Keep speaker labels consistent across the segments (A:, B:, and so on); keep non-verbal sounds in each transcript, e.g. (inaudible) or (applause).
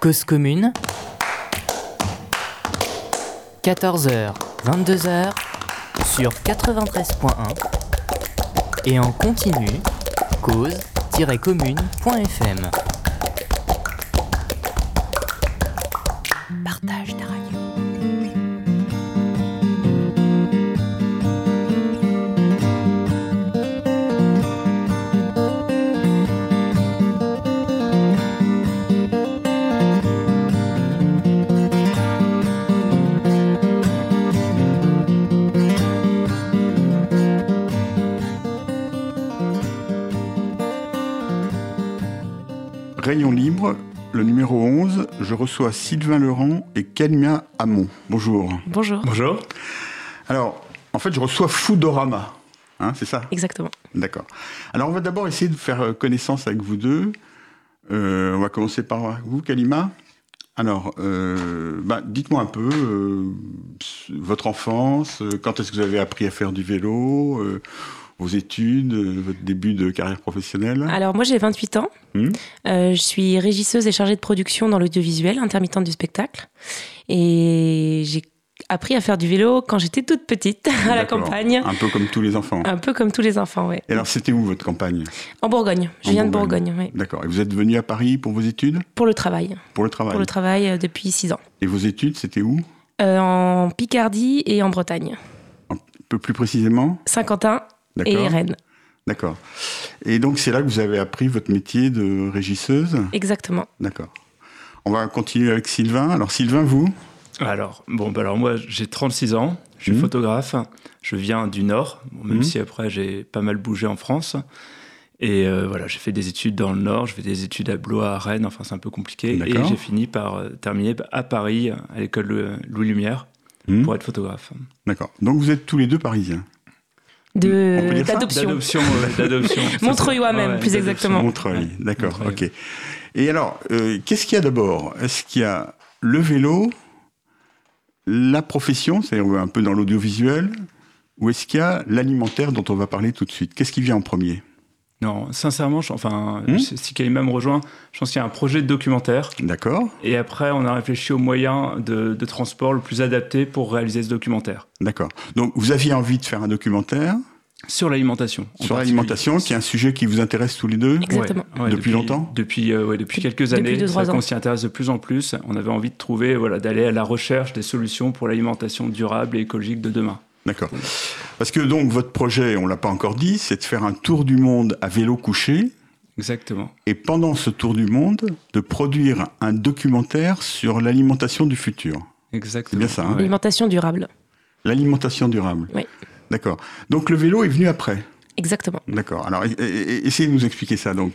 A: Cause commune. 14h, 22h sur 93.1 et en continu cause-commune.fm.
B: je reçois Sylvain Laurent et Kalmia Hamon. Bonjour.
C: Bonjour.
D: Bonjour.
B: Alors, en fait, je reçois Foodorama. Hein, c'est ça?
C: Exactement.
B: D'accord. Alors, on va d'abord essayer de faire euh, connaissance avec vous deux. Euh, on va commencer par vous, Kalima. Alors, euh, bah, dites-moi un peu euh, votre enfance, quand est-ce que vous avez appris à faire du vélo, euh, vos études, euh, votre début de carrière professionnelle.
C: Alors moi j'ai 28 ans.
B: Hmm.
C: Euh, je suis régisseuse et chargée de production dans l'audiovisuel, intermittente du spectacle. Et j'ai appris à faire du vélo quand j'étais toute petite, (laughs) à la campagne.
B: Un peu comme tous les enfants.
C: Un peu comme tous les enfants, ouais.
B: Et alors, c'était où votre campagne?
C: En Bourgogne. Je
B: En
C: viens de
B: Bourgogne.
C: Ouais.
B: D'accord. Et vous êtes venu à Paris pour vos études?
C: Pour le travail.
B: Pour le travail
C: Pour le travail euh, depuis 6 ans.
B: Et vos études, c'était où?
C: Euh, en Picardie et en Bretagne.
B: Un peu plus précisément?
C: Saint-Quentin et
B: D'accord.
C: Rennes.
B: D'accord. Et donc, c'est là que vous avez appris votre métier de régisseuse?
C: Exactement.
B: D'accord. On va continuer avec Sylvain. Alors, Sylvain, vous?
D: Alors, bon, bah alors moi, j'ai 36 ans, je suis
B: Mhm.
D: photographe, je viens du Nord, bon, même
B: Mhm.
D: si après j'ai pas mal bougé en France. Et euh, voilà, j'ai fait des études dans le Nord, j'ai fait des études à Blois, à Rennes, enfin c'est un peu compliqué. Et
B: D'accord.
D: j'ai fini par euh, terminer à Paris, à l'école Louis- Louis Lumière,
B: Hmm
D: pour être photographe.
B: D'accord. Donc, vous êtes tous les deux parisiens?
C: De d'adoption.
D: D'adoption,
C: Montreuil-Ois
D: c'est-
C: même, plus exactement.
B: Montreuil. D'accord,
D: Montreuil.
B: ok. Et alors, euh, qu'est-ce qu'il y a d'abord? Est-ce qu'il y a le vélo, la profession, c'est-à-dire un peu dans l'audiovisuel, ou est-ce qu'il y a l'alimentaire dont on va parler tout de suite? Qu'est-ce qui vient en premier?
D: Non, sincèrement, je- enfin,
B: Hmm
D: si Kalima me rejoint, je pense qu'il y a un projet de documentaire.
B: D'accord
D: Et après, on a réfléchi aux moyens de, de transport le plus adapté pour réaliser ce documentaire.
B: D'accord. Donc, vous aviez envie de faire un documentaire
D: Sur l'alimentation. en
B: sur l'alimentation, qui est un sujet qui vous intéresse tous les deux
C: Exactement.
D: Ouais, ouais,
B: Depuis longtemps
D: Depuis, euh, ouais, depuis quelques
C: Depuis
D: années. qu'on
C: ans.
D: s'y intéresse de plus en plus. On avait envie de trouver, voilà, d'aller à la recherche des solutions pour l'alimentation durable et écologique de demain.
B: D'accord. Parce que donc, votre projet, on l'a pas encore dit, c'est de faire un tour du monde à vélo couché,
D: Exactement.
B: et pendant ce tour du monde, de produire un documentaire sur l'alimentation du futur.
D: Exactement.
B: bien ça, hein?
D: Ouais.
C: L'alimentation durable.
B: L'alimentation durable.
C: Oui.
B: D'accord. Donc le vélo est venu après.
C: Exactement.
B: D'accord. Alors, essayez de nous expliquer ça. Donc,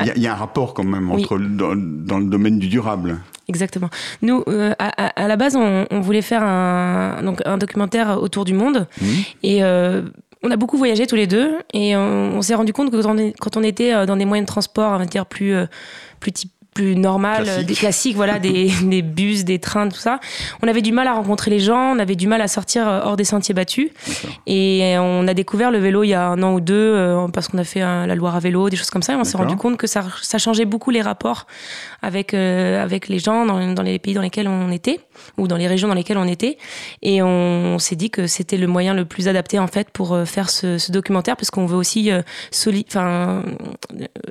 B: il y, a- il y a un rapport quand même
C: Oui.
B: entre dans, dans le domaine du durable.
C: Exactement. Nous, euh, à, la base, on, on voulait faire un, donc, un documentaire autour du monde.
B: Mhm.
C: Et euh, on a beaucoup voyagé tous les deux. Et on, on s'est rendu compte que quand on, est- quand on était euh, dans des moyens de transport, on va dire plus, plus type plus normal,
B: Classique.
C: euh, des classiques, voilà, des, (laughs) des bus, des trains, tout ça. On avait du mal à rencontrer les gens, on avait du mal à sortir euh, hors des sentiers battus. Et on a découvert le vélo il y a un an ou deux euh, parce qu'on a fait un- la Loire à vélo, des choses comme ça. Et on s'est rendu compte que ça, ça changeait beaucoup les rapports avec, euh, avec les gens dans, dans les pays dans lesquels on était ou dans les régions dans lesquelles on était. Et on, s'est dit que c'était le moyen le plus adapté en fait pour euh, faire ce, ce documentaire parce qu'on veut aussi euh, soli- euh,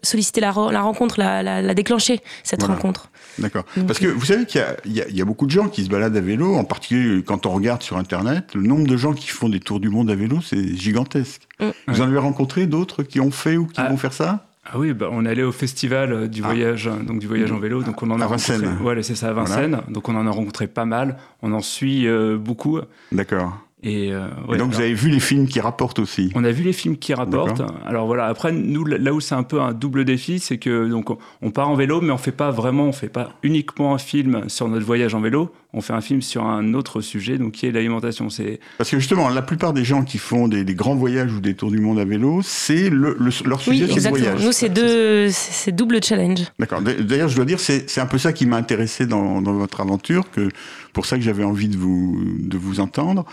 C: solliciter la, re- la rencontre, la, la, la déclencher, cette
B: Voilà.
C: rencontre.
B: D'accord. Parce que vous savez qu'il y a- y, a- y a beaucoup de gens qui se baladent à vélo, en particulier quand on regarde sur Internet, le nombre de gens qui font des tours du monde à vélo, c'est gigantesque.
C: Mm.
B: Vous en avez rencontré d'autres qui ont fait ou qui
D: Ah.
B: vont faire ça?
D: Ah oui, bah, on est allé au festival euh, du
B: Ah.
D: voyage, euh, donc du voyage en vélo, donc on en a
B: À Vincennes.
D: rencontré. Voilà, c'est ça, à Vincennes. Donc on en a rencontré pas mal. On en suit euh, beaucoup.
B: D'accord.
D: Et, euh,
B: Et donc vous avez vu les films qui rapportent aussi
D: On a vu les films qui rapportent. Alors voilà, après nous là où c'est un peu un double défi, c'est que donc on- part en vélo, mais on fait pas vraiment, on fait pas uniquement un film sur notre voyage en vélo. On fait un film sur un autre sujet, donc qui est l'alimentation. C'est
B: Parce que justement, la plupart des gens qui font des, des grands voyages ou des tours du monde à vélo, c'est le, le- leur
C: Oui,
B: sujet, c'est le
C: exactement.
B: voyage.
C: Nous, c'est deux, c'est double challenge.
B: D'accord. D'ailleurs, je dois dire, c'est c'est un peu ça qui m'a intéressé dans, dans votre aventure, que pour ça que j'avais envie de vous, de vous entendre.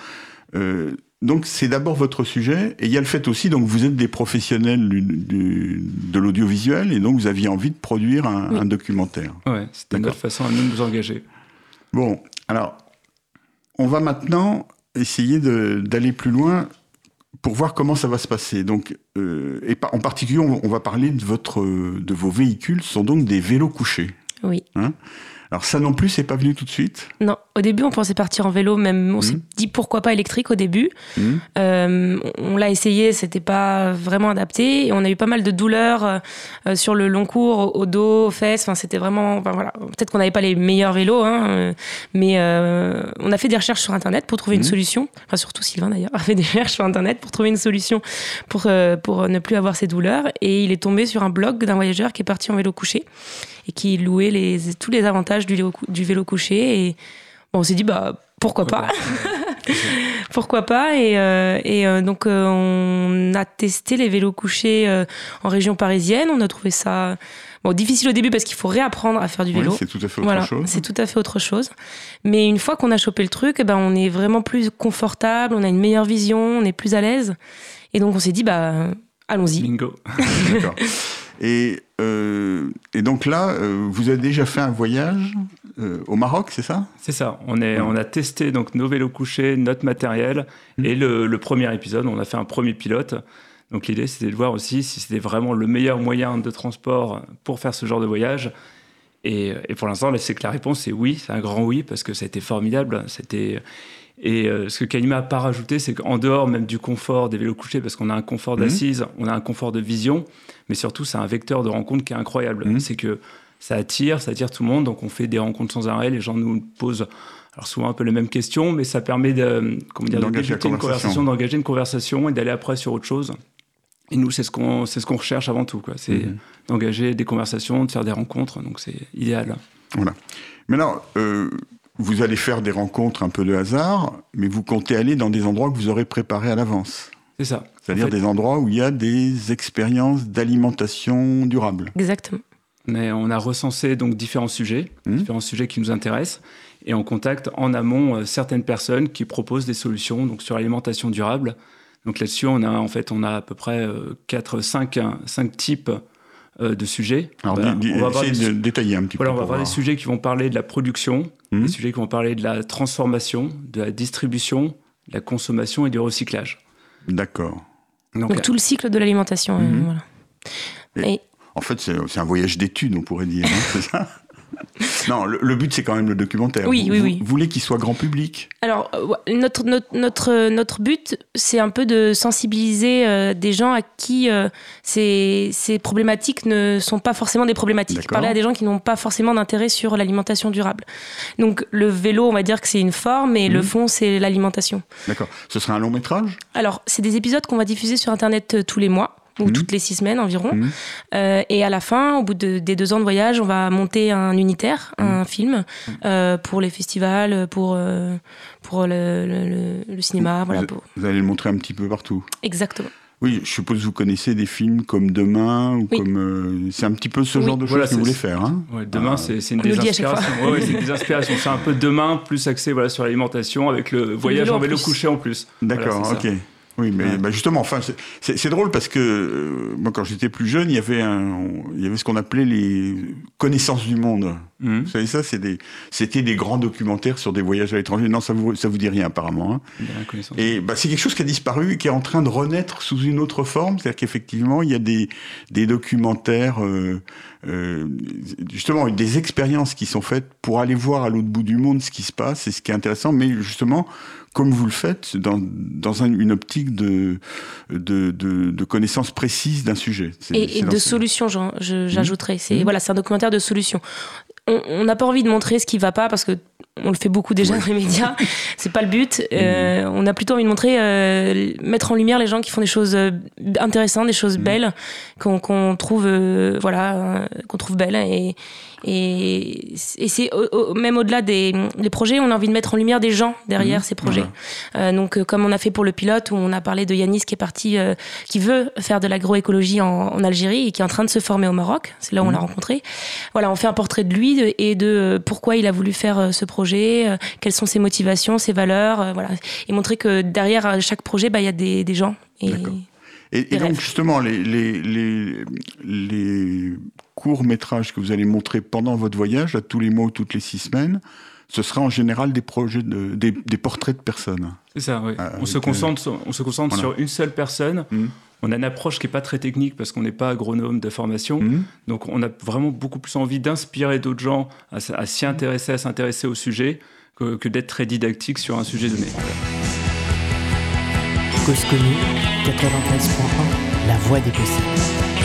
B: Euh, donc c'est d'abord votre sujet, et il y a le fait aussi, donc vous êtes des professionnels du, du, de l'audiovisuel, et donc vous aviez envie de produire un,
C: Oui.
B: un documentaire.
D: Ouais, c'était
B: D'accord.
D: notre façon à nous de nous engager.
B: Bon, alors, on va maintenant essayer d'aller plus loin pour voir comment ça va se passer. Donc, euh, et en particulier, on, on va parler de, votre, de vos véhicules, ce sont donc des vélos couchés.
C: Oui.
B: Alors ça non plus, c'est pas venu tout de suite.
C: Non, au début, on pensait partir en vélo, même on s'est
B: Mhm.
C: dit pourquoi pas électrique au début.
B: Mhm.
C: Euh, on l'a essayé, c'était pas vraiment adapté. Et on a eu pas mal de douleurs euh, sur le long cours, au, dos, aux fesses. Enfin, c'était vraiment. Enfin, voilà. Peut-être qu'on n'avait pas les meilleurs vélos, hein, euh, mais euh, on a fait des recherches sur Internet pour trouver une solution. Enfin, surtout Sylvain d'ailleurs (laughs) a fait des recherches sur Internet pour trouver une solution pour, pour ne plus avoir ces douleurs. Et il est tombé sur un blog d'un voyageur qui est parti en vélo couché et qui louait les, tous les avantages du, vélo cou- du vélo couché. Et bon, on s'est dit, bah, pourquoi pas? (laughs) pourquoi pas? Et, euh, et euh, donc euh, on a testé les vélos couchés en région parisienne on a trouvé ça bon difficile au début parce qu'il faut réapprendre à faire du
B: Oui,
C: vélo
B: c'est tout à fait autre
C: voilà,
B: chose.
C: c'est tout à fait autre chose. Mais une fois qu'on a chopé le truc, eh ben, on est vraiment plus confortable, on a une meilleure vision, on est plus à l'aise. Et donc on s'est dit, bah, allons-y.
D: Bingo. (laughs)
B: D'accord. Et, euh, et donc là, euh, vous avez déjà fait un voyage euh, au Maroc, c'est ça?
D: C'est ça. On, est, on a testé donc nos vélos couchés, notre matériel.
B: Mhm.
D: Et le, le premier épisode, on a fait un premier pilote. Donc l'idée, c'était de voir aussi si c'était vraiment le meilleur moyen de transport pour faire ce genre de voyage. Et, et pour l'instant, c'est que la réponse est oui, c'est un grand oui, parce que ça a été formidable. C'était et euh, ce que Kalima n'a pas rajouté, c'est qu'en dehors même du confort des vélos couchés, parce qu'on a un confort
B: Mhm.
D: d'assise, on a un confort de vision, mais surtout c'est un vecteur de rencontre qui est incroyable.
B: Mhm.
D: C'est que ça attire, ça attire tout le monde, donc on fait des rencontres sans arrêt, les gens nous posent alors souvent un peu les mêmes questions, mais ça permet de, comment dire, de débuter une
B: conversation.
D: d'engager une conversation et d'aller après sur autre chose. Et nous, c'est ce qu'on ce qu'on recherche avant tout. C'est
B: Mhm.
D: d'engager des conversations, de faire des rencontres, donc c'est idéal.
B: Voilà. Maintenant, euh, vous allez faire des rencontres un peu de hasard, mais vous comptez aller dans des endroits que vous aurez préparés à l'avance.
D: C'est ça.
B: C'est-à-dire
D: En fait,
B: des endroits où il y a des expériences d'alimentation durable.
C: Exactement.
D: Mais on a recensé donc différents sujets,
B: Mhm.
D: différents sujets qui nous intéressent, et on contacte en amont euh, certaines personnes qui proposent des solutions donc sur l'alimentation durable. Donc là-dessus, on a en fait on a à peu près 4, 5, types euh, de sujets.
B: Alors,
D: Voilà,
B: di- di-
D: on va avoir
B: essayez
D: des
B: de détailler un petit
D: Voilà, on
B: peu.
D: va
B: pour
D: avoir des
B: voir.
D: sujets qui vont parler de la production,
B: Mhm.
D: des sujets qui vont parler de la transformation, de la distribution, de la consommation et du recyclage.
B: D'accord.
D: Donc,
C: Donc tout le cycle de l'alimentation. euh,
B: Mhm.
C: voilà.
B: Et-
C: Et
B: En fait, c'est c'est un voyage d'études, on pourrait dire. hein, (laughs) c'est ça? Non, le, le but, c'est quand même le documentaire.
C: Oui,
B: vous,
C: oui,
B: vous
C: oui.
B: voulez qu'il soit grand public
C: Alors, euh, notre, notre, notre, notre but, c'est un peu de sensibiliser euh, des gens à qui euh, ces, ces problématiques ne sont pas forcément des problématiques. Parler à des gens qui n'ont pas forcément d'intérêt sur l'alimentation durable. Donc, le vélo, on va dire que c'est une forme et le
B: Mhm.
C: fond, c'est l'alimentation.
B: D'accord. Ce sera un long métrage?
C: Alors, c'est des épisodes qu'on va diffuser sur Internet euh, tous les mois ou
B: Mhm.
C: toutes les six semaines environ.
B: Mhm.
C: Euh, et à la fin, au bout de- des deux ans de voyage, on va monter un unitaire,
B: Mhm.
C: un film euh, pour les festivals, pour, euh, pour le, le- le- le cinéma. Voilà,
B: vous,
C: pour-
B: vous allez le montrer un petit peu partout.
C: Exactement.
B: Oui, je suppose que vous connaissez des films comme Demain ou
C: Oui.
B: comme. euh, c'est un petit peu ce
C: Oui.
B: genre de choses
D: Voilà,
B: que vous voulez faire. Hein
D: Ouais, demain,
B: Ah,
D: c'est c'est une des
C: le dit à chaque fois.
D: inspirations. Ouais, ouais, c'est des inspirations. C'est un peu demain, plus axé voilà, sur l'alimentation, avec le voyage en vélo couché en plus.
B: D'accord,
D: Voilà,
B: ok. Oui, mais
D: Ouais.
B: bah, justement, enfin, c'est- drôle parce que euh, moi, quand j'étais plus jeune, il y avait un, on- il y avait ce qu'on appelait les connaissances du monde.
D: Mhm.
B: Vous savez ça, c'est des, c'était des grands documentaires sur des voyages à l'étranger. Non, ça vous, ça vous dit rien apparemment. hein. Et bah, c'est quelque chose qui a disparu et qui est en train de renaître sous une autre forme. C'est-à-dire qu'effectivement, il y a des, des documentaires, euh, euh, justement, des expériences qui sont faites pour aller voir à l'autre bout du monde ce qui se passe et ce qui est intéressant. Mais justement, comme vous le faites, dans, dans un- une optique de, de, de, de connaissance précise d'un sujet.
C: Et, de solutions, j'ajouterais. C'est
B: Mhm.
C: voilà, c'est un documentaire de solutions. On- n'a pas envie de montrer ce qui va pas parce que on le fait beaucoup déjà
B: Ouais.
C: dans les médias. (laughs) C'est pas le but. Euh, on a plutôt envie de montrer, euh, mettre en lumière les gens qui font des choses euh, intéressantes, des choses
B: Mhm.
C: belles qu'on qu'on trouve, euh, voilà, euh, qu'on trouve belles et et, et c'est au- au- même au-delà des, des projets, on a envie de mettre en lumière des gens derrière
B: Mhm.
C: ces projets.
B: Voilà.
C: Euh, donc, euh, comme on a fait pour le pilote, où on a parlé de Yanis qui est parti, euh, qui veut faire de l'agroécologie en, en Algérie et qui est en train de se former au Maroc. C'est là où on l'a rencontré. Voilà, on fait un portrait de lui, lui et de pourquoi il a voulu faire ce projet, quelles sont ses motivations, ses valeurs, voilà, et montrer que derrière chaque projet, bah, il y a des, des gens. Et,
B: et, donc justement, les, les, les, les courts-métrages que vous allez montrer pendant votre voyage, à tous les mois ou toutes les six semaines, ce sera en général des projets, de, des, portraits de personnes.
D: C'est ça, oui. Euh, on, se concentre, on se concentre sur une seule personne. Mmh. On a une approche qui n'est pas très technique parce qu'on n'est pas agronome de formation. Mmh. Donc on a vraiment beaucoup plus envie d'inspirer d'autres gens à, s'y intéresser, à s'intéresser au sujet, que, que d'être très didactique sur un sujet donné.
A: Cause commune, 93.1, la voix des possibles.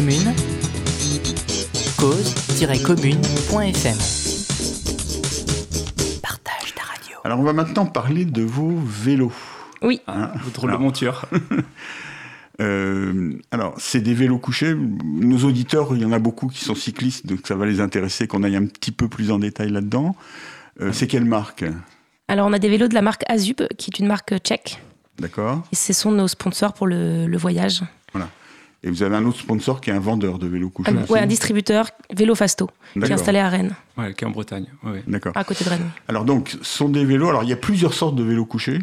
A: Commune cause-commune.fm. Partage ta radio.
B: Alors, on va maintenant parler de vos vélos.
C: Oui.
B: Hein
D: Votre drôle de
B: Alors,
D: monture. (laughs)
B: euh, alors, c'est des vélos couchés. Nos auditeurs, il y en a beaucoup qui sont cyclistes, donc ça va les intéresser qu'on aille un petit peu plus en détail là-dedans. Euh, c'est quelle marque?
C: Alors, on a des vélos de la marque Azub, qui est une marque tchèque.
B: D'accord
C: Et ce sont nos sponsors pour le, le voyage.
B: Et vous avez un autre sponsor qui est un vendeur de vélos couchés.
C: Ouais, un distributeur, Vélo Fasto, qui est installé à Rennes,
D: Ouais, qui est en Bretagne. Ouais, ouais.
B: D'accord.
C: à côté de Rennes.
B: Alors donc, ce sont des vélos. Alors, il y a plusieurs sortes de vélos couchés.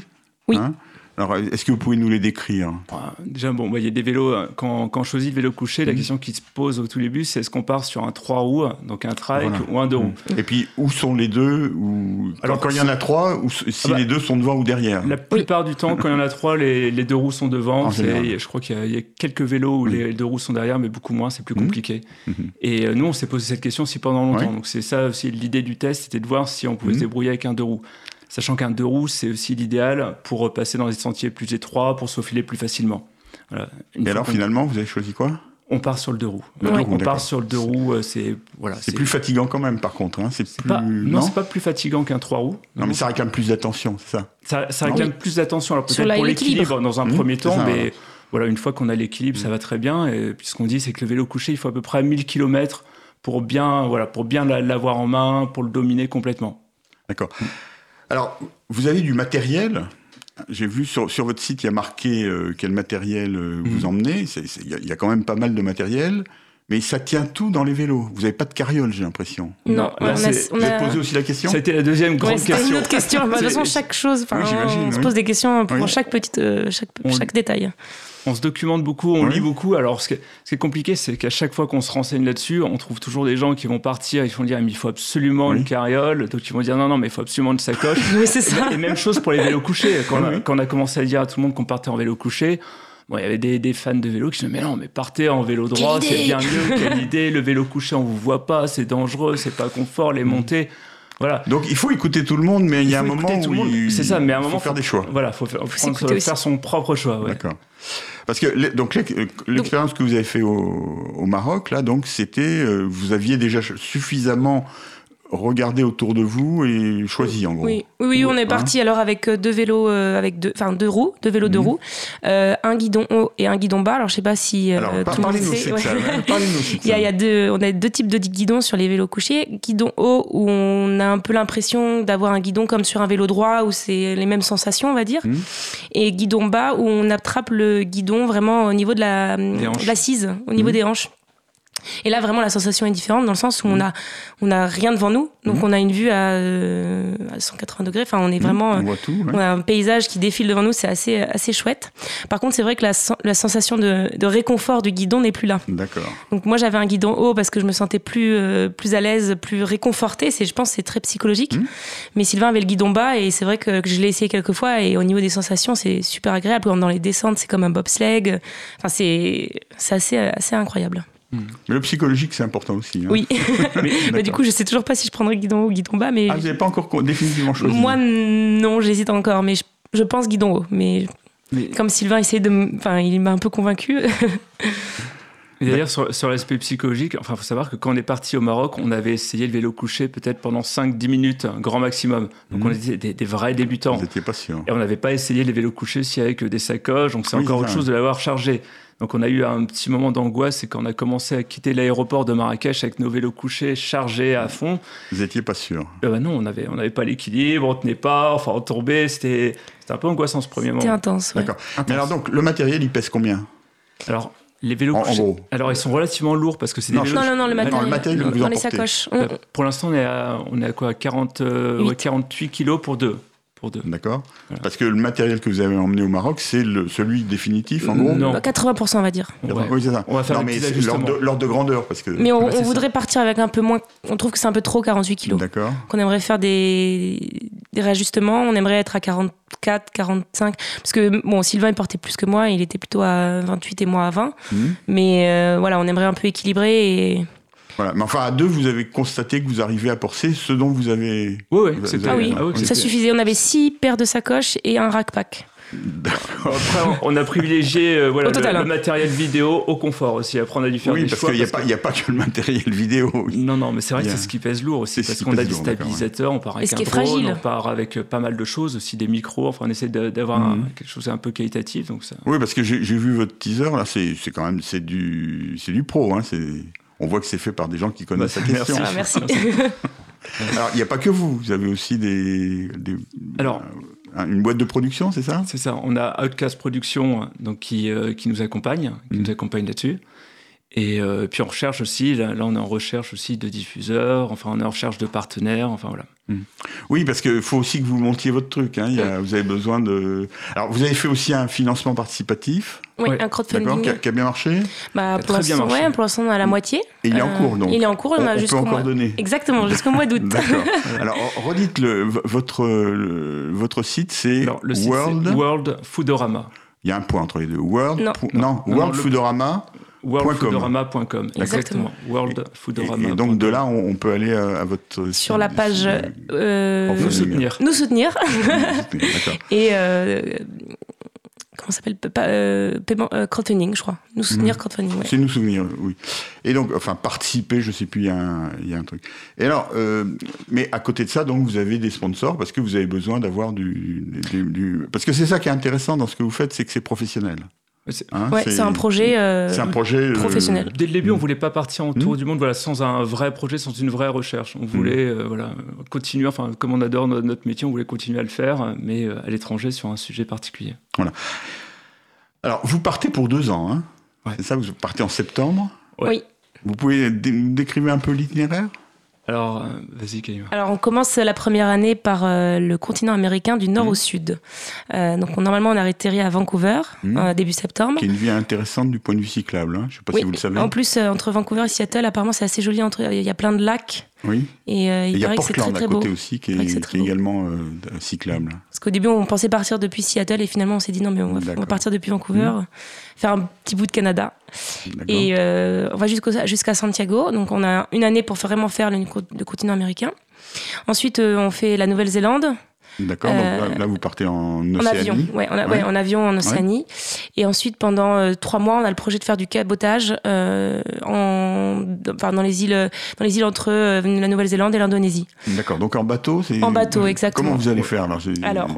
C: Oui.
B: hein. Alors, est-ce que vous pouvez nous les décrire?
D: Enfin, Déjà, bon, bah, il y a des vélos. euh, Quand, quand on choisit le vélo couché, la
B: Mhm.
D: question qui se pose au tout début, c'est est-ce qu'on part sur un 3 roues, donc un trike,
B: Voilà.
D: ou un 2 roues?
B: Et puis, où sont les deux ou...
D: Alors,
B: quand il y en a trois, ou si
D: Ah bah,
B: les deux sont devant ou derrière?
D: La plupart du temps, quand il y en a trois, les, les deux roues sont devant. Je crois qu'il y, a- il y a quelques vélos où les deux roues sont derrière, mais beaucoup moins, c'est plus
B: Mhm.
D: compliqué.
B: Mhm.
D: Et euh, nous, on s'est posé cette question aussi pendant longtemps.
B: Ouais.
D: Donc c'est ça aussi l'idée du test, c'était de voir si on pouvait
B: Mhm.
D: se débrouiller avec un deux roues. Sachant qu'un deux roues, c'est aussi l'idéal pour passer dans des sentiers plus étroits, pour se faufiler plus facilement. Voilà.
B: Et alors, finalement, vous avez choisi quoi?
D: On part sur le deux roues.
B: Le
C: Ouais.
B: deux roues,
D: on part sur le deux roues, euh, c'est voilà,
B: C'est plus fatigant quand même, par contre. Hein. C'est plus...
D: pas, non,
B: non,
D: c'est pas plus fatigant qu'un trois roues.
B: Non, mais ça réclame plus d'attention, c'est ça
D: Ça, réclame
C: oui.
D: plus d'attention. Alors peut-être
C: la-
D: pour
C: l'équilibre.
D: dans un
B: Mmh,
D: premier temps,
B: ça,
D: mais
B: voilà.
D: voilà, une fois qu'on a l'équilibre, ça
B: Mmh.
D: va très bien. Et puis ce qu'on dit, c'est que le vélo couché, il faut à peu près 1000 km pour bien, voilà, pour bien la- l'avoir en main, pour le dominer complètement.
B: D'accord. Alors, vous avez du matériel. J'ai vu sur, sur votre site, il y a marqué euh, quel matériel euh, vous
D: Mhm.
B: emmenez. Il y, a- il y a quand même pas mal de matériel. Mais ça tient tout dans les vélos. Vous n'avez pas de carriole, j'ai l'impression.
C: Non,
D: Non, là,
C: on a, on
B: Vous
C: a-
B: avez posé aussi la question
D: été la deuxième grande
C: Ouais, c'était
D: question.
C: une autre question. Bah, de toute façon, (laughs) chaque chose,
B: Oui, j'imagine,
C: on se
B: oui.
C: pose des questions pour
B: Oui.
C: chaque petite, euh, chaque,
D: On-
C: chaque détail.
D: On se documente beaucoup, on
B: Oui.
D: lit beaucoup. Alors, ce qui est, ce qui est compliqué, c'est qu'à chaque fois qu'on se renseigne là-dessus, on trouve toujours des gens qui vont partir, ils vont dire, mais il faut absolument
B: Oui.
D: une carriole. Donc, ils vont dire, non, non, mais il faut absolument une sacoche. (laughs)
C: Oui, c'est ça.
D: Et même chose pour les vélos couchés. Quand, on a,
B: Oui.
D: quand on a commencé à dire à tout le monde qu'on partait en vélo couché, bon, il y avait des, des fans de vélo qui disaient Mais non, mais partez en vélo droit, c'est bien mieux, quelle (laughs) idée. Le vélo couché, on vous voit pas, c'est dangereux, c'est pas confort, les montées. Voilà.
B: Donc, il faut écouter tout le monde, mais il y a un moment où il
D: C'est ça, mais à un
B: faut faire
D: faut-
B: des choix.
D: Voilà, faut faire, faire son propre choix. ouais.
B: D'accord. Parce que les- donc l'ex- euh, l'expérience que vous avez fait au, au Maroc là, donc c'était euh, vous aviez déjà suffisamment regardé autour de vous et choisi en gros.
C: Oui, oui, oui, on
B: Hein
C: est parti alors avec euh, deux vélos, euh, avec deux, enfin deux roues, deux vélos deux
B: Mhm.
C: roues, euh, un guidon haut et un guidon bas. Alors je sais pas si euh,
B: Alors
C: tout le monde sait. (laughs)
B: de
C: ouais.
B: de
C: Il y, a, il y a deux, on a deux types de guidons sur les vélos couchés. Guidon haut où on a un peu l'impression d'avoir un guidon comme sur un vélo droit où c'est les mêmes sensations, on va dire.
B: Mhm.
C: Et guidon bas où on attrape le guidon vraiment au niveau de la de l'assise, au niveau
B: Mhm.
C: des hanches. Et là, vraiment, la sensation est différente dans le sens où on a, on a rien devant nous, donc
B: Mhm.
C: on a une vue à, euh, à 180 degrés. Enfin, on est vraiment,
B: on
C: euh,
B: voit tout. ouais.
C: on a un paysage qui défile devant nous, c'est assez, assez chouette. Par contre, c'est vrai que la, la sensation de, de réconfort du guidon n'est plus là.
B: D'accord.
C: Donc moi, j'avais un guidon haut parce que je me sentais plus, euh, plus à l'aise, plus réconfortée. C'est, je pense, que c'est très psychologique. Mais Sylvain avait le guidon bas et c'est vrai que, que je l'ai essayé quelques fois et au niveau des sensations, c'est super agréable. Dans les descentes, c'est comme un bobsleigh. Enfin, c'est, c'est assez, assez incroyable.
B: Mais le psychologique c'est important aussi. hein.
C: Oui. (laughs)
D: Mais-
C: mais du coup, je sais toujours pas si je prendrais guidon haut ou guidon bas, mais
B: Ah, vous n'avez pas encore co- définitivement choisi.
C: moi, non, j'hésite encore. Mais je, je pense guidon haut. Mais
D: mais-
C: comme Sylvain essayait de, enfin, il m'a un peu convaincu. (laughs)
D: D'ailleurs, sur, sur l'aspect psychologique, enfin, faut savoir que quand on est parti au Maroc, on avait essayé le vélo couché peut-être pendant 5-10 minutes, grand maximum. Donc,
B: Mhm.
D: on était des, des vrais débutants.
B: Vous n'étiez pas sûr.
D: Et on n'avait pas essayé les vélos couchés si avec des sacoches, donc c'est
B: Oui,
D: encore autre chose de l'avoir chargé. Donc on a eu un petit moment d'angoisse, c'est quand on a commencé à quitter l'aéroport de Marrakech avec nos vélos couchés chargés à fond.
B: Vous n'étiez pas sûr.
D: Euh, bah non, on n'avait on n'avait pas l'équilibre, on tenait pas, enfin on tombait, c'était c'était un peu angoissant ce premier
C: C'était
D: moment.
C: intense. ouais.
B: D'accord. Mais alors donc le matériel il pèse combien?
D: Alors les vélos
B: En- en
D: couchés,
B: gros.
D: alors ils sont relativement lourds parce que c'est des
B: Non,
D: vélos.
C: Non, non, non, le
B: Non,
C: matériel.
B: le matériel que vous
C: dans les sacoches.
D: Bah,
C: On-
D: pour l'instant, on est à, on est à quoi? 40, euh, ouais,
C: Huit.
D: 48 kilos pour deux. Pour deux.
B: D'accord.
D: Voilà.
B: Parce que le matériel que vous avez emmené au Maroc c'est le- celui définitif en
D: Euh,
B: gros.
D: non.
C: 80% on va dire.
D: Ouais.
B: Oui c'est ça.
D: On va faire
B: non mais l'ordre de, grandeur parce que.
C: Mais on,
D: Bah, ça.
C: voudrait partir avec un peu moins. On trouve que c'est un peu trop 48 kilos.
B: D'accord.
C: Qu'on aimerait faire des, des réajustements. On aimerait être à 44, 45. Parce que bon, Sylvain il portait plus que moi. Il était plutôt à 28 et moi à 20.
B: Mhm.
C: Mais euh, voilà, on aimerait un peu équilibrer. Et...
B: Voilà. Mais enfin à deux vous avez constaté que vous arrivez à porter ce dont vous avez.
D: Oui, oui,
B: Vous-
C: Ah oui,
B: avez-
D: oui,
C: ça suffisait. On avait six paires de sacoches et un rack pack. (laughs)
D: Après, on a privilégié euh, voilà,
C: total,
D: le,
C: hein.
D: le matériel vidéo au confort aussi. Après, on a dû faire
B: Oui,
D: des
B: parce qu'il n'y a, pas- a que le matériel vidéo.
D: Non, non, mais c'est vrai que c'est ce qui pèse lourd aussi. Parce qu'on a des
B: ouais.
D: stabilisateurs, on part avec un drone,
C: fragile.
D: on part avec pas mal de choses, aussi des micros. Enfin, on essaie d'avoir
B: Mhm.
D: quelque chose un peu qualitatif. Donc ça...
B: Oui, parce que j'ai vu votre teaser, là, c'est quand même c'est du, c'est du pro. Hein, c'est- on voit que c'est fait par des gens qui connaissent
D: Bah, (laughs)
B: la question.
C: Ah, merci. (laughs)
B: Alors, il n'y a pas que vous, vous avez aussi des, des-
D: Alors,
B: euh, une boîte de production, c'est ça?
D: C'est ça. On a Outcast Productions donc, qui, euh, qui nous accompagne, qui
B: Mhm.
D: nous accompagne là-dessus. Et euh, puis on recherche aussi, là, là, on est en recherche aussi de diffuseurs, enfin on est en recherche de partenaires, enfin voilà.
B: Oui, parce qu'il faut aussi que vous montiez votre truc. Hein, il y a- vous avez besoin de. Alors, vous avez fait aussi un financement participatif,
C: Oui,
D: Ouais.
C: un crowdfunding.
B: qui, a qui a bien marché,
C: Bah,
D: a
C: pour
D: très bien
C: l'instant,
D: marché.
C: ouais, pour l'instant, on est à la moitié.
B: et il est en
C: Euh,
B: cours, donc.
C: Il est en cours,
B: on,
C: on
B: on
C: a
B: peut
C: jusqu'au
B: encore
C: mois.
B: donner.
C: Exactement, jusqu'au mois d'août.
B: D'accord. (laughs) Alors, redites le, votre, le- votre site, c'est World?
D: World Foodorama.
B: Il y a un point entre les deux. World.
C: Non.
B: po-
D: Non,
B: non,
D: non,
B: World
D: le-
B: Foodorama.
D: worldfoodorama.com. Exactement.
B: Et,
D: Worldfoodorama.
B: et donc de là, on, on peut aller à, à votre
C: Sur la page. euh,
D: nous soutenir.
C: nous soutenir. (laughs) Et. euh, comment ça s'appelle? Pas- euh, paiement, euh, crowdfunding, je crois. Nous soutenir
B: Mhm.
C: crowdfunding, ouais.
B: C'est nous souvenir, oui. Et donc, enfin, participer, je sais plus, il y, a un- il y a un truc. Et alors, euh, mais à côté de ça, donc, vous avez des sponsors parce que vous avez besoin d'avoir du, du- du- Parce que c'est ça qui est intéressant dans ce que vous faites, c'est que c'est professionnel.
D: C'est-
B: hein,
C: Ouais, c'est un projet. euh,
B: C'est un projet euh,
C: professionnel.
D: Dès le début,
B: Mm.
D: on voulait pas partir en tour
B: Mm.
D: du monde, voilà, sans un vrai projet, sans une vraie recherche. On voulait, euh, voilà, continuer. Enfin, comme on adore no- notre métier, on voulait continuer à le faire, mais euh, à l'étranger sur un sujet particulier.
B: Alors, vous partez pour deux ans, hein
D: Ouais.
B: C'est ça, vous partez en septembre.
D: Ouais.
C: Oui.
B: Vous pouvez décrire un peu l'itinéraire?
D: Alors, euh, vas-y.
C: Alors, on commence la première année par euh, le continent américain du nord
B: Mhm.
C: au sud. Euh, donc, on- normalement, on a atterri à Vancouver,
B: Mhm.
C: euh, début septembre.
B: Qui est une vie intéressante du point de vue cyclable. Hein. Je ne sais pas
C: Oui,
B: si vous le savez.
C: En plus, euh, entre Vancouver et Seattle, apparemment, c'est assez joli. Entre, il y a plein de lacs.
B: Oui.
C: Et, euh, il
B: y a
C: paraît que c'est très,
B: Portland à
C: très beau.
B: côté aussi, qui est, qui également euh, cyclable.
C: Parce qu'au début, on pensait partir depuis Seattle et finalement, on s'est dit non, mais on va, on va
B: D'accord.
C: partir depuis Vancouver, faire un petit bout de Canada. Et euh, on va jusqu'à Santiago. Donc, on a une année pour vraiment faire le, le continent américain. Ensuite, euh, on fait la Nouvelle-Zélande.
B: D'accord. Donc
C: euh,
B: là, là, vous partez en
C: En
B: Océanie.
C: avion, ouais, on a-
B: Ouais.
C: ouais, en avion en Océanie. Et ensuite, pendant euh, trois mois, on a le projet de faire du cabotage euh, en, enfin, dans les îles, dans les îles entre euh, la Nouvelle-Zélande et l'Indonésie.
B: D'accord. Donc en bateau, c'est.
C: En bateau, exactement.
B: Comment vous allez faire alors,
C: Alors.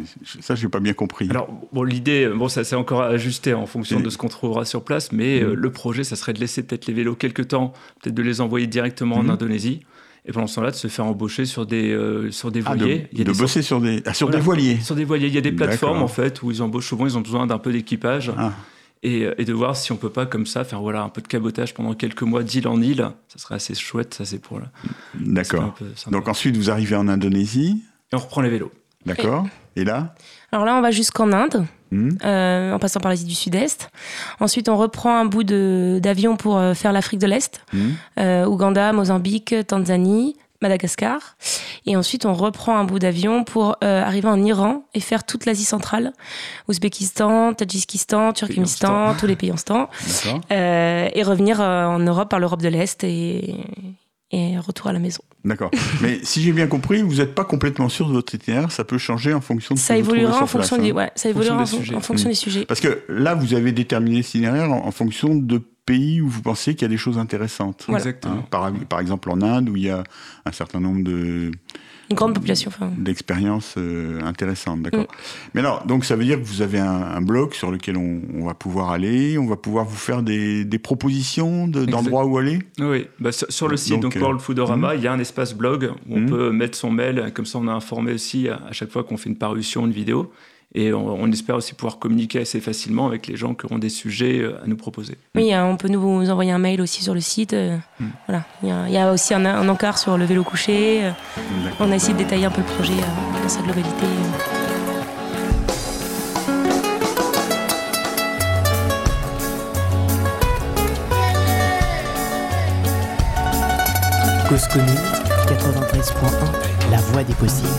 B: Ça, j'ai pas bien compris.
D: Alors, bon, l'idée, bon, ça c'est encore ajusté en fonction
B: Et-
D: de ce qu'on trouvera sur place, mais euh,
B: Mhm.
D: le projet, ça serait de laisser peut-être les vélos quelques temps, peut-être de les envoyer directement
B: Mhm.
D: en Indonésie, et pendant ce temps-là, de se faire embaucher sur des, euh, sur des
B: Ah, de,
D: voiliers. Il y a
B: de
D: des
B: bosser sur des, ah, sur
D: Voilà.
B: des voiliers.
D: Sur des voiliers, il y a des plateformes en fait où ils embauchent souvent, ils ont besoin d'un peu d'équipage
B: Ah,
D: et, et de voir si on peut pas comme ça faire voilà un peu de cabotage pendant quelques mois d'île en île. Ça serait assez chouette, ça c'est pour là.
B: d'accord. Donc ensuite, vous arrivez en Indonésie.
D: et on reprend les vélos.
B: D'accord. Et là?
C: Alors là, on va jusqu'en Inde,
B: Hmm
C: euh, en passant par l'Asie du Sud-Est. Ensuite, on reprend un bout d'avion pour euh, faire l'Afrique de l'Est,
B: Hmm
C: euh, Ouganda, Mozambique, Tanzanie, Madagascar. Et ensuite, on reprend un bout d'avion pour euh, arriver en Iran et faire toute l'Asie centrale, Ouzbékistan, Tadjikistan, Turkménistan, tous les pays en ce temps,
B: D'accord.
C: euh, et revenir en Europe par l'Europe de l'Est et, et retour à la maison.
B: D'accord. (laughs) Mais si j'ai bien compris, vous n'êtes pas complètement sûr de votre itinéraire. Ça peut changer en fonction de ce
C: Ça
B: que vous trouvez
C: évoluera en fonction des, ouais, ça
D: En fonction
C: évoluera en,
D: des
C: fon-
D: sujets.
C: en fonction des sujets.
B: Parce que là, vous avez déterminé cet itinéraire en, en fonction de pays où vous pensez qu'il y a des choses intéressantes.
C: Voilà.
D: Exactement.
B: Hein, par, par exemple en Inde, où il y a un certain nombre de,
C: Une grande population. Enfin,
B: d'expériences euh, intéressantes.
C: Mm.
B: D'accord. Mais alors, donc ça veut dire que vous avez un, un blog sur lequel on, on va pouvoir aller, on va pouvoir vous faire des, des propositions de- d'endroits où aller?
D: Oui, bah, sur, sur le site
B: Donc,
D: donc,
B: euh,
D: World Foodorama, il y a un espace blog où on
B: Mhm.
D: peut mettre son mail, comme ça on est informé aussi à, à chaque fois qu'on fait une parution, une vidéo. Et on, on espère aussi pouvoir communiquer assez facilement avec les gens qui auront des sujets euh, à nous proposer.
C: Oui, euh, on peut nous envoyer un mail aussi sur le site. euh,
B: Mm.
C: Voilà. Il y, a, il y a aussi un, un encart sur le vélo couché. On a essayé de détailler un peu le projet dans sa globalité.
A: Cause commune 93.1, la voix des possibles.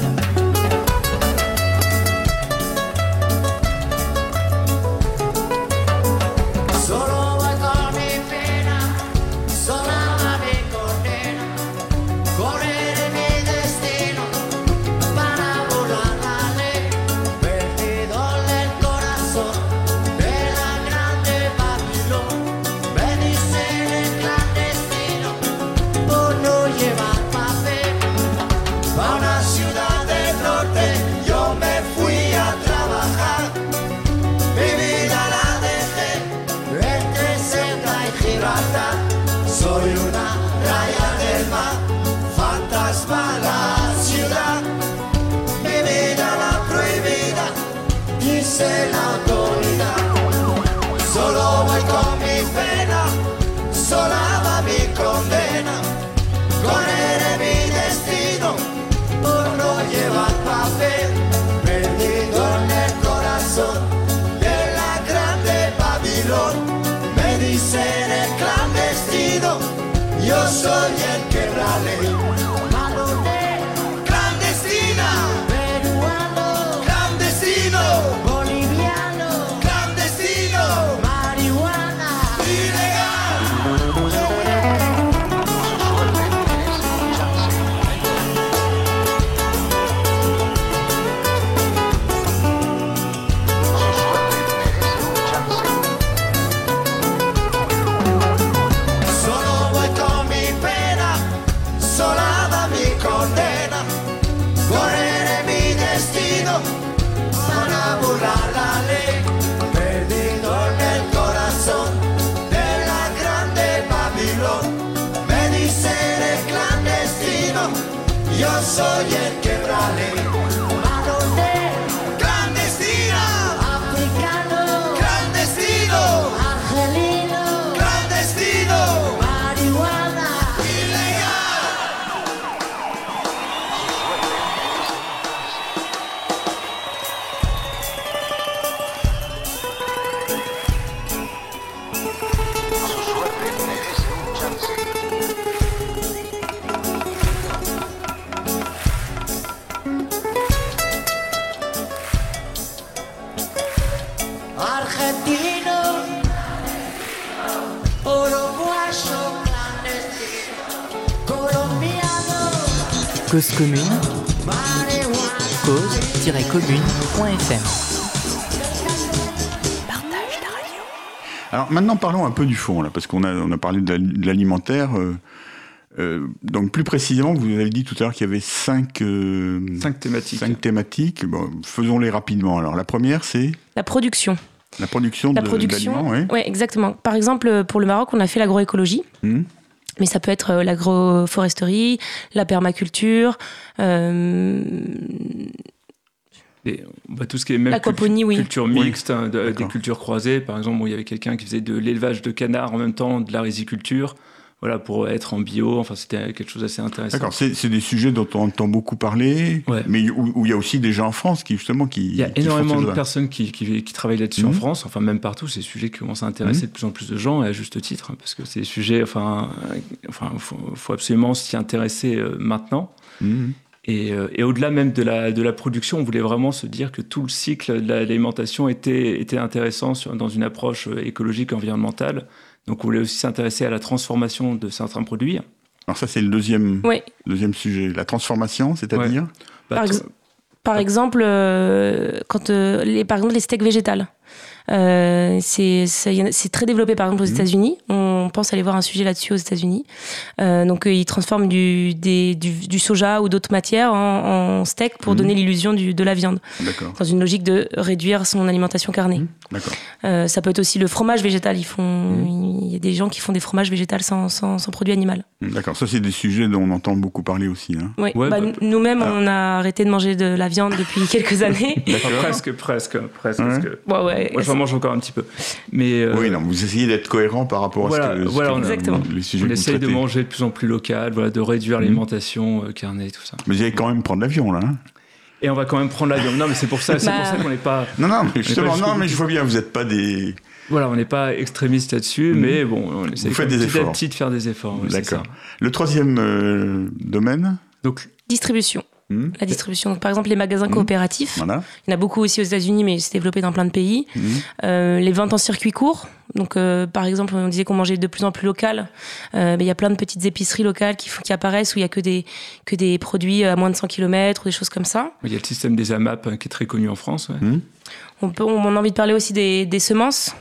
E: Argentino, uruguayo, clandestino, colombiano,
A: Cause commune, cause-commune.fm.
B: Alors maintenant, parlons un peu du fond, là, parce qu'on a, on a parlé de l'alimentaire. euh, euh, donc plus précisément, vous avez dit tout à l'heure qu'il y avait cinq, euh,
D: Cinq thématiques.
B: cinq thématiques. Bon, faisons-les rapidement. Alors la première, c'est
C: La production.
B: La production
C: La production.
B: d'aliments. ouais.
C: Ouais, exactement. Par exemple, pour le Maroc, on a fait l'agroécologie.
B: Mhm.
C: Mais ça peut être euh, l'agroforesterie, la permaculture, euh,
D: Et, bah, tout ce qui est même
C: L'aquaponie,
D: cultu-
C: oui.
D: culture
B: Oui.
D: mixte, hein, de- des cultures croisées. Par exemple, bon, il y avait quelqu'un qui faisait de l'élevage de canards en même temps de la riziculture. Voilà, pour être en bio. Enfin, c'était quelque chose d'assez intéressant.
B: D'accord, c'est des sujets dont on entend beaucoup parler,
D: Ouais.
B: mais où, il y a aussi des gens en France qui justement qui.
D: Il y a énormément de personnes qui, qui, qui travaillent là-dessus en
B: Mhm.
D: France, enfin même partout, c'est des sujets qui commencent à intéresser
B: Mhm.
D: de plus en plus de gens, et à juste titre, hein, parce que c'est des sujets, enfin, euh, enfin, faut, faut absolument s'y intéresser euh, maintenant.
B: Mhm.
D: Et, euh, et au-delà même de la, de la production, on voulait vraiment se dire que tout le cycle de la- l'alimentation était, était intéressant sur- dans une approche euh, écologique, environnementale. Donc on voulait aussi s'intéresser à la transformation de certains produits.
B: Alors ça c'est le deuxième deuxième sujet, la transformation, c'est-à-dire.
D: Bah,
C: Par ex- Par exemple, euh, quand euh, les, par exemple les steaks végétales. Euh, c'est très développé par exemple aux
B: Mhm.
C: États-Unis. On pense aller voir un sujet là-dessus aux États-Unis. Euh, donc euh, ils transforment du, des- du, du soja ou d'autres matières en, en steak pour
B: Mhm.
C: donner l'illusion de la viande,
B: D'accord,
C: dans une logique de réduire son alimentation carnée.
B: Mhm. d'accord.
C: Euh, ça peut être aussi le fromage végétal. Ils font,
B: Mhm.
C: il y a des gens qui font des fromages végétals sans, sans, sans produit animal.
B: D'accord, ça c'est des sujets dont on entend beaucoup parler aussi. hein.
C: Oui.
D: Ouais,
C: Bah,
D: bah,
C: Nous-mêmes,
B: ah.
C: on a arrêté de manger de la viande depuis (laughs) quelques années. (laughs)
D: enfin, presque, presque, presque.
B: Ouais.
C: Ouais, ouais.
D: moi, j'en mange encore un petit peu. Mais euh,
B: Oui, non, vous essayez d'être cohérent par rapport
D: Voilà,
B: à ce
D: voilà, on
C: Exactement.
B: les sujets
D: on essaye de manger de plus en plus local, voilà, de réduire
B: Mhm.
D: l'alimentation euh, carnée, tout ça.
B: Mais vous allez quand même prendre l'avion là. hein
D: Et on va quand même prendre l'avion. Non, mais c'est pour ça, c'est
C: Bah.
D: pour ça qu'on n'est pas,
B: non, non, mais justement, non, mais je vois bien, vous n'êtes pas des.
D: voilà, on n'est pas extrémiste là-dessus,
B: Mhm.
D: mais bon, on essaie
B: Vous faites des
D: petit à
B: efforts.
D: petit de faire des efforts.
B: D'accord. Le troisième euh, domaine.
D: Donc,
C: Distribution.
B: hmm,
C: La distribution. Donc, par exemple, les magasins coopératifs.
B: Voilà.
C: Il y en a beaucoup aussi aux États-Unis, mais c'est développé dans plein de pays.
B: hmm.
C: Euh, les ventes en circuit court. Donc, euh, par exemple, on disait qu'on mangeait de plus en plus local. Euh, mais il y a plein de petites épiceries locales qui, font- qui apparaissent où il y a que des, que des produits à moins de 100 km ou des choses comme ça.
D: il y a le système des AMAP hein, qui est très connu en France. ouais.
C: On, peut, on a envie de parler aussi des, des semences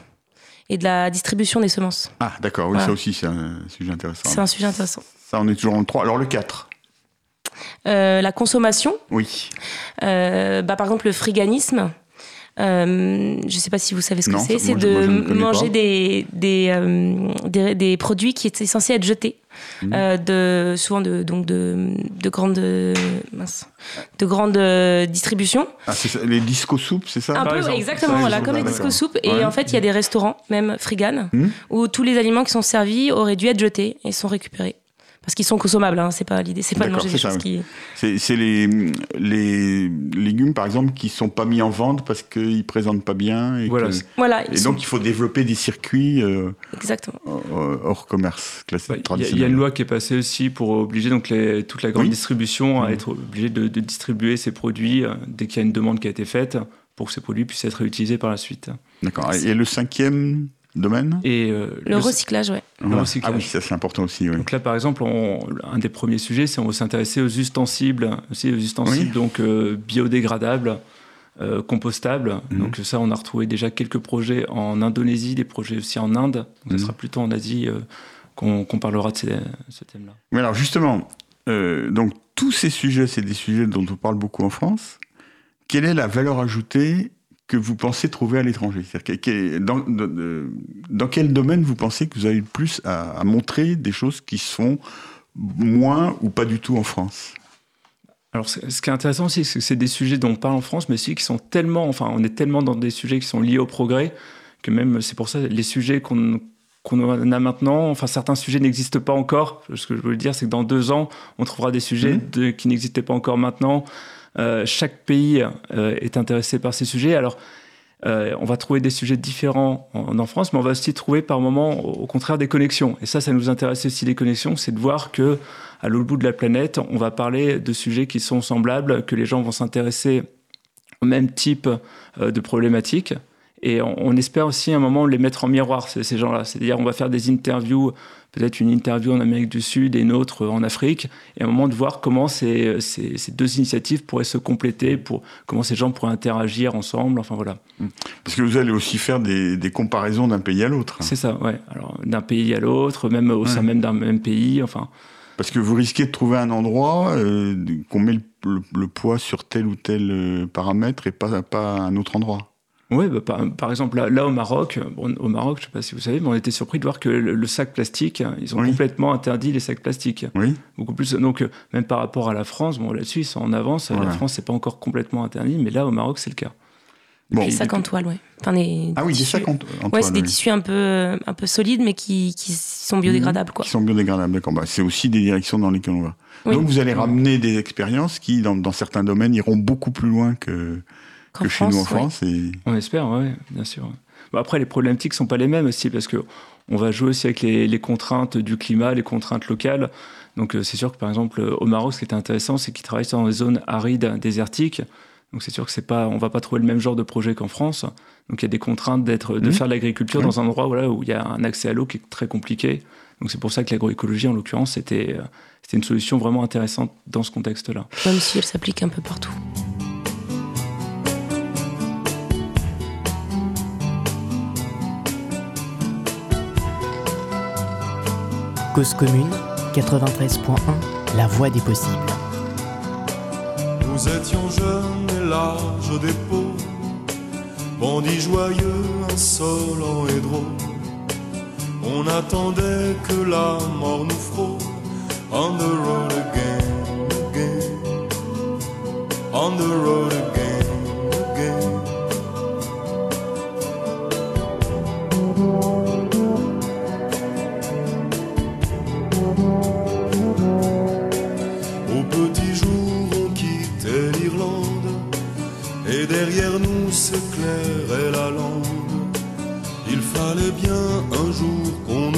C: et de la distribution des semences.
B: Ah, d'accord, oui,
C: Voilà.
B: ça aussi, c'est un sujet intéressant.
C: C'est un sujet intéressant.
B: Ça, on est toujours le 3. Alors le 4.
C: Euh, la consommation.
B: Oui.
C: Euh, bah, par exemple, le friganisme. Euh, je ne sais pas si vous savez ce que
B: Non,
C: c'est.
B: ça,
C: C'est
B: moi,
C: de manger des, des, euh, des, des produits qui étaient censés être jetés.
B: Mhm.
C: Euh, de, souvent de, donc de, de grandes, mince, de grandes euh, distributions.
B: Ah, c'est ça, les disco soupes, c'est ça
C: Un
D: par
C: peu,
D: exemple.
C: exactement, voilà, comme les disco soupes. Et
B: Ouais.
C: en fait, il y a des restaurants, même frigan,
B: Mhm.
C: où tous les aliments qui sont servis auraient dû être jetés et sont récupérés. Parce qu'ils sont consommables. Hein, c'est pas l'idée, c'est pas de manger des choses qui.
B: C'est les, les légumes, par exemple, qui sont pas mis en vente parce qu'ils présentent pas bien. Et,
D: Voilà,
B: que-
C: Voilà,
B: et
C: sont-
B: donc il faut développer des circuits euh,
C: exactement.
B: hors hors commerce classique
D: Ouais, Il y a-
B: traditionnel.
D: il y, a une loi qui est passée aussi pour obliger donc les, toute la grande
B: Oui.
D: distribution à
B: Mhm.
D: être obligée de, de distribuer ses produits euh, dès qu'il y a une demande qui a été faite pour que ces produits puissent être réutilisés par la suite.
B: D'accord. Et le cinquième domaine
D: Et euh,
C: Le recyclage, ouais.
B: Voilà.
D: recyclage.
B: Ah oui, ça c'est important aussi. Oui.
D: Donc là, par exemple, on- un des premiers sujets, c'est on va s'intéresser aux ustensiles, aussi aux ustensiles
B: Oui.
D: donc euh, biodégradables, euh, compostables.
B: Mhm.
D: Donc ça, on a retrouvé déjà quelques projets en Indonésie, des projets aussi en Inde. Donc
B: Mhm.
D: ça sera plutôt en Asie euh, qu'on parlera de ces- ce thème-là.
B: Mais alors justement, euh, donc tous ces sujets, c'est des sujets dont on parle beaucoup en France. Quelle est la valeur ajoutée que vous pensez trouver à l'étranger dans, de- dans quel domaine vous pensez que vous avez le plus à, à montrer des choses qui se font moins ou pas du tout en France?
D: Alors, ce qui est intéressant aussi, c'est que c'est des sujets dont on parle en France, mais aussi qui sont tellement, enfin, on est tellement dans des sujets qui sont liés au progrès que même, c'est pour ça, les sujets qu'on qu'on a maintenant, enfin, certains sujets n'existent pas encore. Ce que je veux dire, c'est que dans deux ans, on trouvera des sujets de- qui n'existaient pas encore maintenant. Euh, chaque pays euh, est intéressé par ces sujets. Alors, euh, on va trouver des sujets différents en, France, mais on va aussi trouver par moments, au, au contraire, des connexions. Et ça, ça nous intéresse aussi, les connexions, c'est de voir que à l'autre bout de la planète, on va parler de sujets qui sont semblables, que les gens vont s'intéresser au même type euh, de problématiques. Et on, on espère aussi à un moment les mettre en miroir, ces, ces gens-là. C'est-à-dire, on va faire des interviews, peut-être une interview en Amérique du Sud et une autre en Afrique, et à un moment de voir comment ces, ces- ces deux initiatives pourraient se compléter, pour, comment ces gens pourraient interagir ensemble. Enfin voilà.
B: Parce que vous allez aussi faire des, des comparaisons d'un pays à l'autre.
D: C'est ça, ouais. Alors, d'un pays à l'autre, même au sein même d'un même pays, enfin.
B: Parce que vous risquez de trouver un endroit euh, qu'on met le, le- le poids sur tel ou tel euh, paramètre et pas, pas un autre endroit.
D: Oui, bah, par, par exemple, là, là, au Maroc, bon, au Maroc, je ne sais pas si vous savez, mais on était surpris de voir que le, le sac plastique, ils ont
B: Oui.
D: complètement interdit les sacs plastiques.
B: Oui
D: Beaucoup plus. Donc, euh, même par rapport à la France, bon, là-dessus, ils sont en avance.
B: Voilà.
D: La France, c'est pas encore complètement interdit, mais là, au Maroc, c'est le cas.
B: Bon.
C: Des sacs en toile, ouais. Enfin, des
B: Ah oui, des
C: tissus.
B: sacs en,
C: Ouais,
B: toile,
C: c'est des
B: oui.
C: tissus un peu, un peu solides, mais qui, qui sont biodégradables, quoi.
B: Qui sont biodégradables, d'accord. Bah, c'est aussi des directions dans lesquelles on va.
C: Oui.
B: Donc vous allez ramener des expériences qui, dans, dans certains domaines, iront beaucoup plus loin que,
C: Qu'en
B: que chez nous en
C: ouais.
B: France. Et...
D: On espère, oui, bien sûr. Bon, après, les problématiques sont pas les mêmes aussi, parce que on va jouer aussi avec les, les contraintes du climat, les contraintes locales. Donc, euh, c'est sûr que, par exemple, au Maroc, ce qui est intéressant, c'est qu'ils travaillent dans des zones arides, désertiques. Donc, c'est sûr que c'est pas, on va pas trouver le même genre de projet qu'en France. Donc, il y a des contraintes d'être, de
B: Mhm.
D: faire de l'agriculture dans un endroit voilà, où il y a un accès à l'eau qui est très compliqué. Donc, c'est pour ça que l'agroécologie, en l'occurrence, c'était, euh, c'était une solution vraiment intéressante dans ce contexte-là.
C: Même si elle s'applique un peu partout.
A: Commune 93.1, la voix des possibles.
F: Nous étions jeunes et l'âge des pauvres, bandits joyeux, insolents et drôles. On attendait que la mort nous frôle. On the road again, again. On the road again, s'éclairait la lande. Il fallait bien un jour qu'on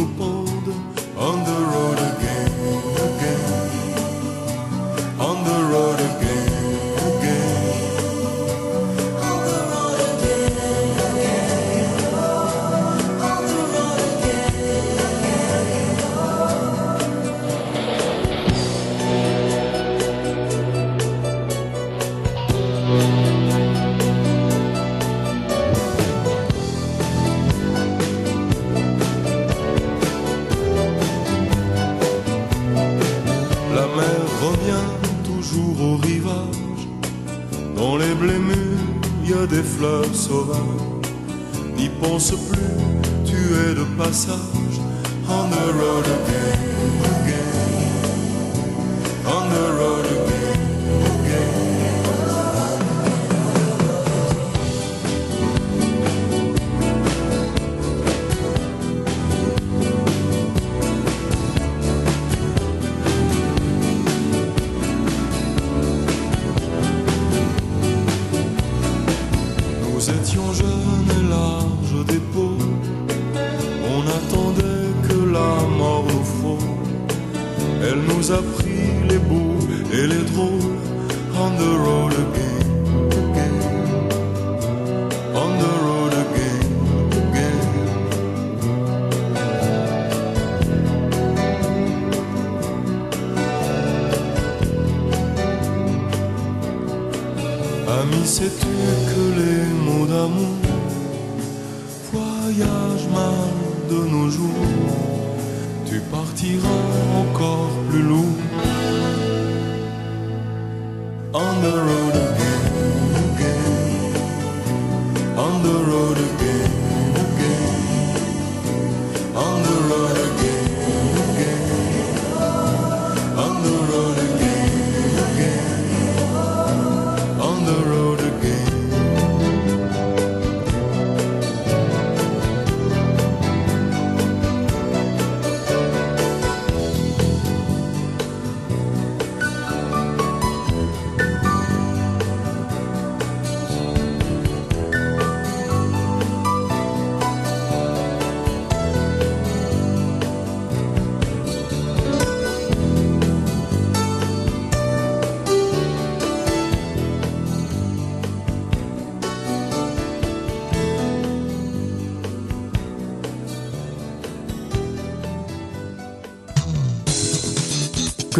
F: Ami, sais-tu que les mots d'amour. Voyagent mal de nos jours. Tu partiras encore plus lourd. On the road again, again On the road again, again. On the road again,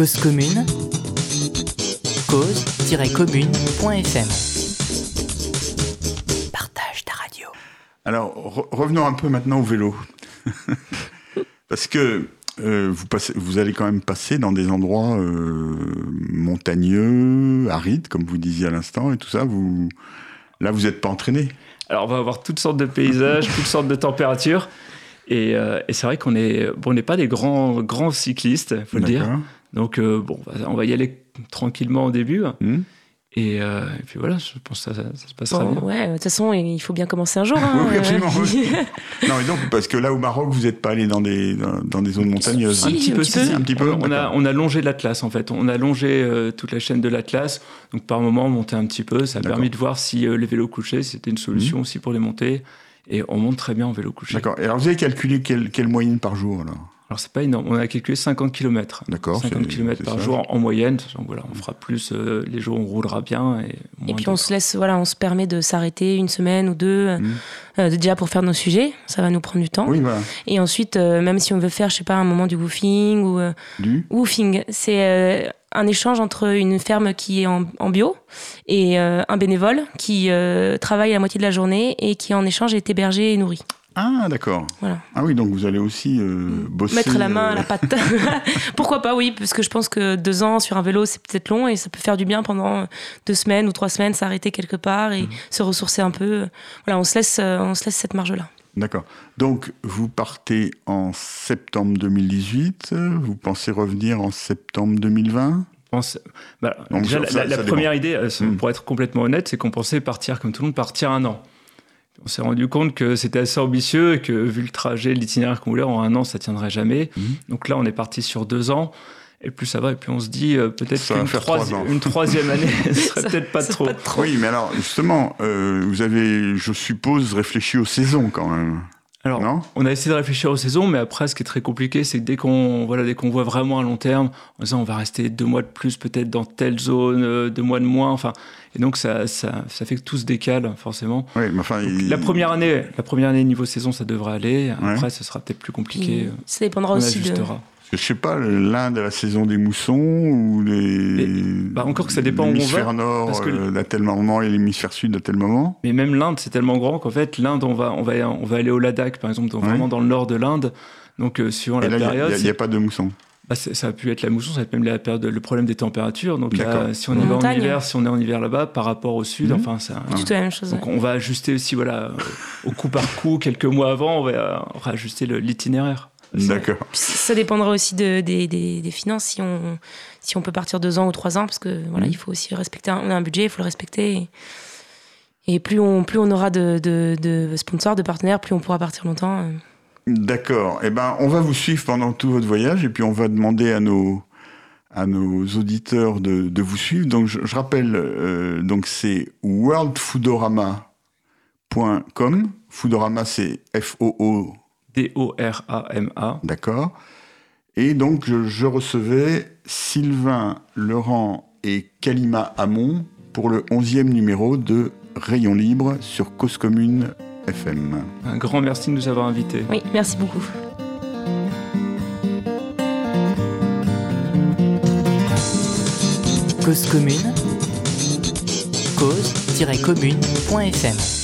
A: Cause commune, cause-commune.fm. Partage ta radio.
B: Alors, re- revenons un peu maintenant au vélo. (laughs) Parce que euh, vous, passez, vous allez quand même passer dans des endroits euh, montagneux, arides, comme vous disiez à l'instant, et tout ça. Vous, là, vous n'êtes pas entraîné.
D: Alors, on va avoir toutes sortes de paysages, (laughs) toutes sortes de températures. Et, euh, et c'est vrai qu'on est, bon, on n'est pas des grands, grands cyclistes, faut le dire. Donc, euh, bon, on va- y aller tranquillement au début.
B: Hmm
D: Et, euh, et puis voilà, je pense que ça, ça- ça se passera
C: Bon,
D: bien.
C: ouais, de toute façon, il faut bien commencer un jour. hein. (laughs)
B: Oui, absolument, oui. (laughs) non, et donc, parce que là, au Maroc, vous n'êtes pas allé dans des, dans, dans des zones montagneuses.
C: Si,
D: un petit
C: un
D: peu,
C: petit
D: si,
C: peu.
D: si.
B: Un petit peu,
D: On a, on a longé l'Atlas en fait. On a longé euh, toute la chaîne de l'Atlas. Donc par moment, on montait un petit peu. Ça a permis de voir si euh, les vélos couchés, c'était une solution aussi pour les monter. Et on monte très bien en vélo couché.
B: D'accord. Et alors, vous avez calculé quelle, quelle moyenne par jour, alors?
D: Alors c'est pas énorme. On a calculé 50 km.
B: D'accord,
D: 50
B: c'est-
D: km par
B: ça.
D: jour en moyenne. Donc voilà, on fera plus euh, les jours où on roulera bien. Et,
C: Et puis on se laisse, voilà, on se permet de s'arrêter une semaine ou deux,
B: Mhm.
C: euh, déjà pour faire nos sujets, ça va nous prendre du temps.
B: Oui, voilà.
C: Et ensuite, euh, même si on veut faire, je sais pas, un moment du woofing ou euh,
B: Du
C: woofing, c'est euh, un échange entre une ferme qui est en, en bio et euh, un bénévole qui euh, travaille la moitié de la journée et qui en échange est hébergé et nourri.
B: Ah, d'accord.
C: Voilà.
B: Ah oui, donc vous allez aussi euh, bosser.
C: Mettre la main à
B: euh,
C: la pâte. (laughs) (laughs) Pourquoi pas, oui, parce que je pense que deux ans sur un vélo, c'est peut-être long et ça peut faire du bien pendant deux semaines ou trois semaines, s'arrêter quelque part et se ressourcer un peu. Voilà, on se laisse, euh, on se laisse cette marge-là.
B: D'accord. Donc, vous partez en septembre 2018. Vous pensez revenir en septembre 2020
D: Je pense- bah, déjà,
B: ça-
D: la,
B: ça-
D: la
B: ça
D: première idée, euh,
B: Mm.
D: pour être complètement honnête, c'est qu'on pensait partir comme tout le monde, partir un an. On s'est rendu compte que c'était assez ambitieux et que vu le trajet, l'itinéraire qu'on voulait, en un an, ça tiendrait jamais.
B: Mhm.
D: Donc là, on est parti sur deux ans. Et plus ça va, et puis on se dit euh, peut-être qu'une troisi- troisième année, (laughs) ce serait peut-être pas
C: c'est
D: trop.
C: pas trop.
B: Oui, mais alors, justement, euh, vous avez, je suppose, réfléchi aux saisons quand même.
D: Alors,
B: Non
D: on a essayé de réfléchir aux saisons, mais après, ce qui est très compliqué, c'est que dès qu'on voilà, dès qu'on voit vraiment à long terme, en disant on va rester deux mois de plus peut-être dans telle zone, euh, deux mois de moins, enfin, et donc ça, ça, ça fait que tout se décale forcément.
B: Oui, mais enfin, il-
D: La première année, la première année niveau saison, ça devrait aller.
B: Ouais.
D: Après, ce sera peut-être plus
C: Puis,
D: compliqué.
C: ça dépendra
D: on
C: aussi de.
B: Je sais pas, l'Inde à la saison des moussons ou les.
D: bah, encore que ça dépend où on
B: L'hémisphère
D: va,
B: nord
D: parce que-
B: euh, à tel moment et l'hémisphère sud à tel moment.
D: Mais même l'Inde, c'est tellement grand qu'en fait, l'Inde, on va, on va, on va aller au Ladakh, par exemple, donc
B: Ouais.
D: vraiment dans le nord de l'Inde. Donc, euh, suivant
B: Et
D: la
B: là, il
D: période,
B: n'y a, pas de moussons.
D: Bah, ça a pu être la mousson, ça va être même la période, le problème des températures. Donc, là, si on y
C: En
D: va en hiver, si on est en hiver là-bas, par rapport au sud,
B: Mhm.
D: enfin.
C: C'est tout la même chose.
D: Donc,
C: ouais.
D: on va ajuster aussi, voilà, euh, au coup par coup, quelques mois avant, on va euh, réajuster le- l'itinéraire.
B: D'accord.
C: Ça dépendra aussi de, des, des- des finances, si on, si on peut partir deux ans ou trois ans, parce que voilà,
B: Mhm.
C: il faut aussi respecter. un- on a un budget, il faut le respecter. Et, et plus, on, plus on aura de, de, de sponsors, de partenaires, plus on pourra partir longtemps. euh.
B: D'accord. Eh ben, on va vous suivre pendant tout votre voyage et puis on va demander à nos à nos auditeurs de, de vous suivre. Donc, je, je rappelle, euh, donc c'est worldfoodorama.com. Foodorama, c'est F-O-O,
D: D-O-R-A-M-A.
B: d'accord. Et donc, je, je recevais Sylvain Laurent et Kalima Hamon pour le 11e numéro de Rayon Libre sur Cause Commune FM.
D: Un grand merci de nous avoir invités.
C: Oui, merci beaucoup.
G: Cause commune, cause-commune.fm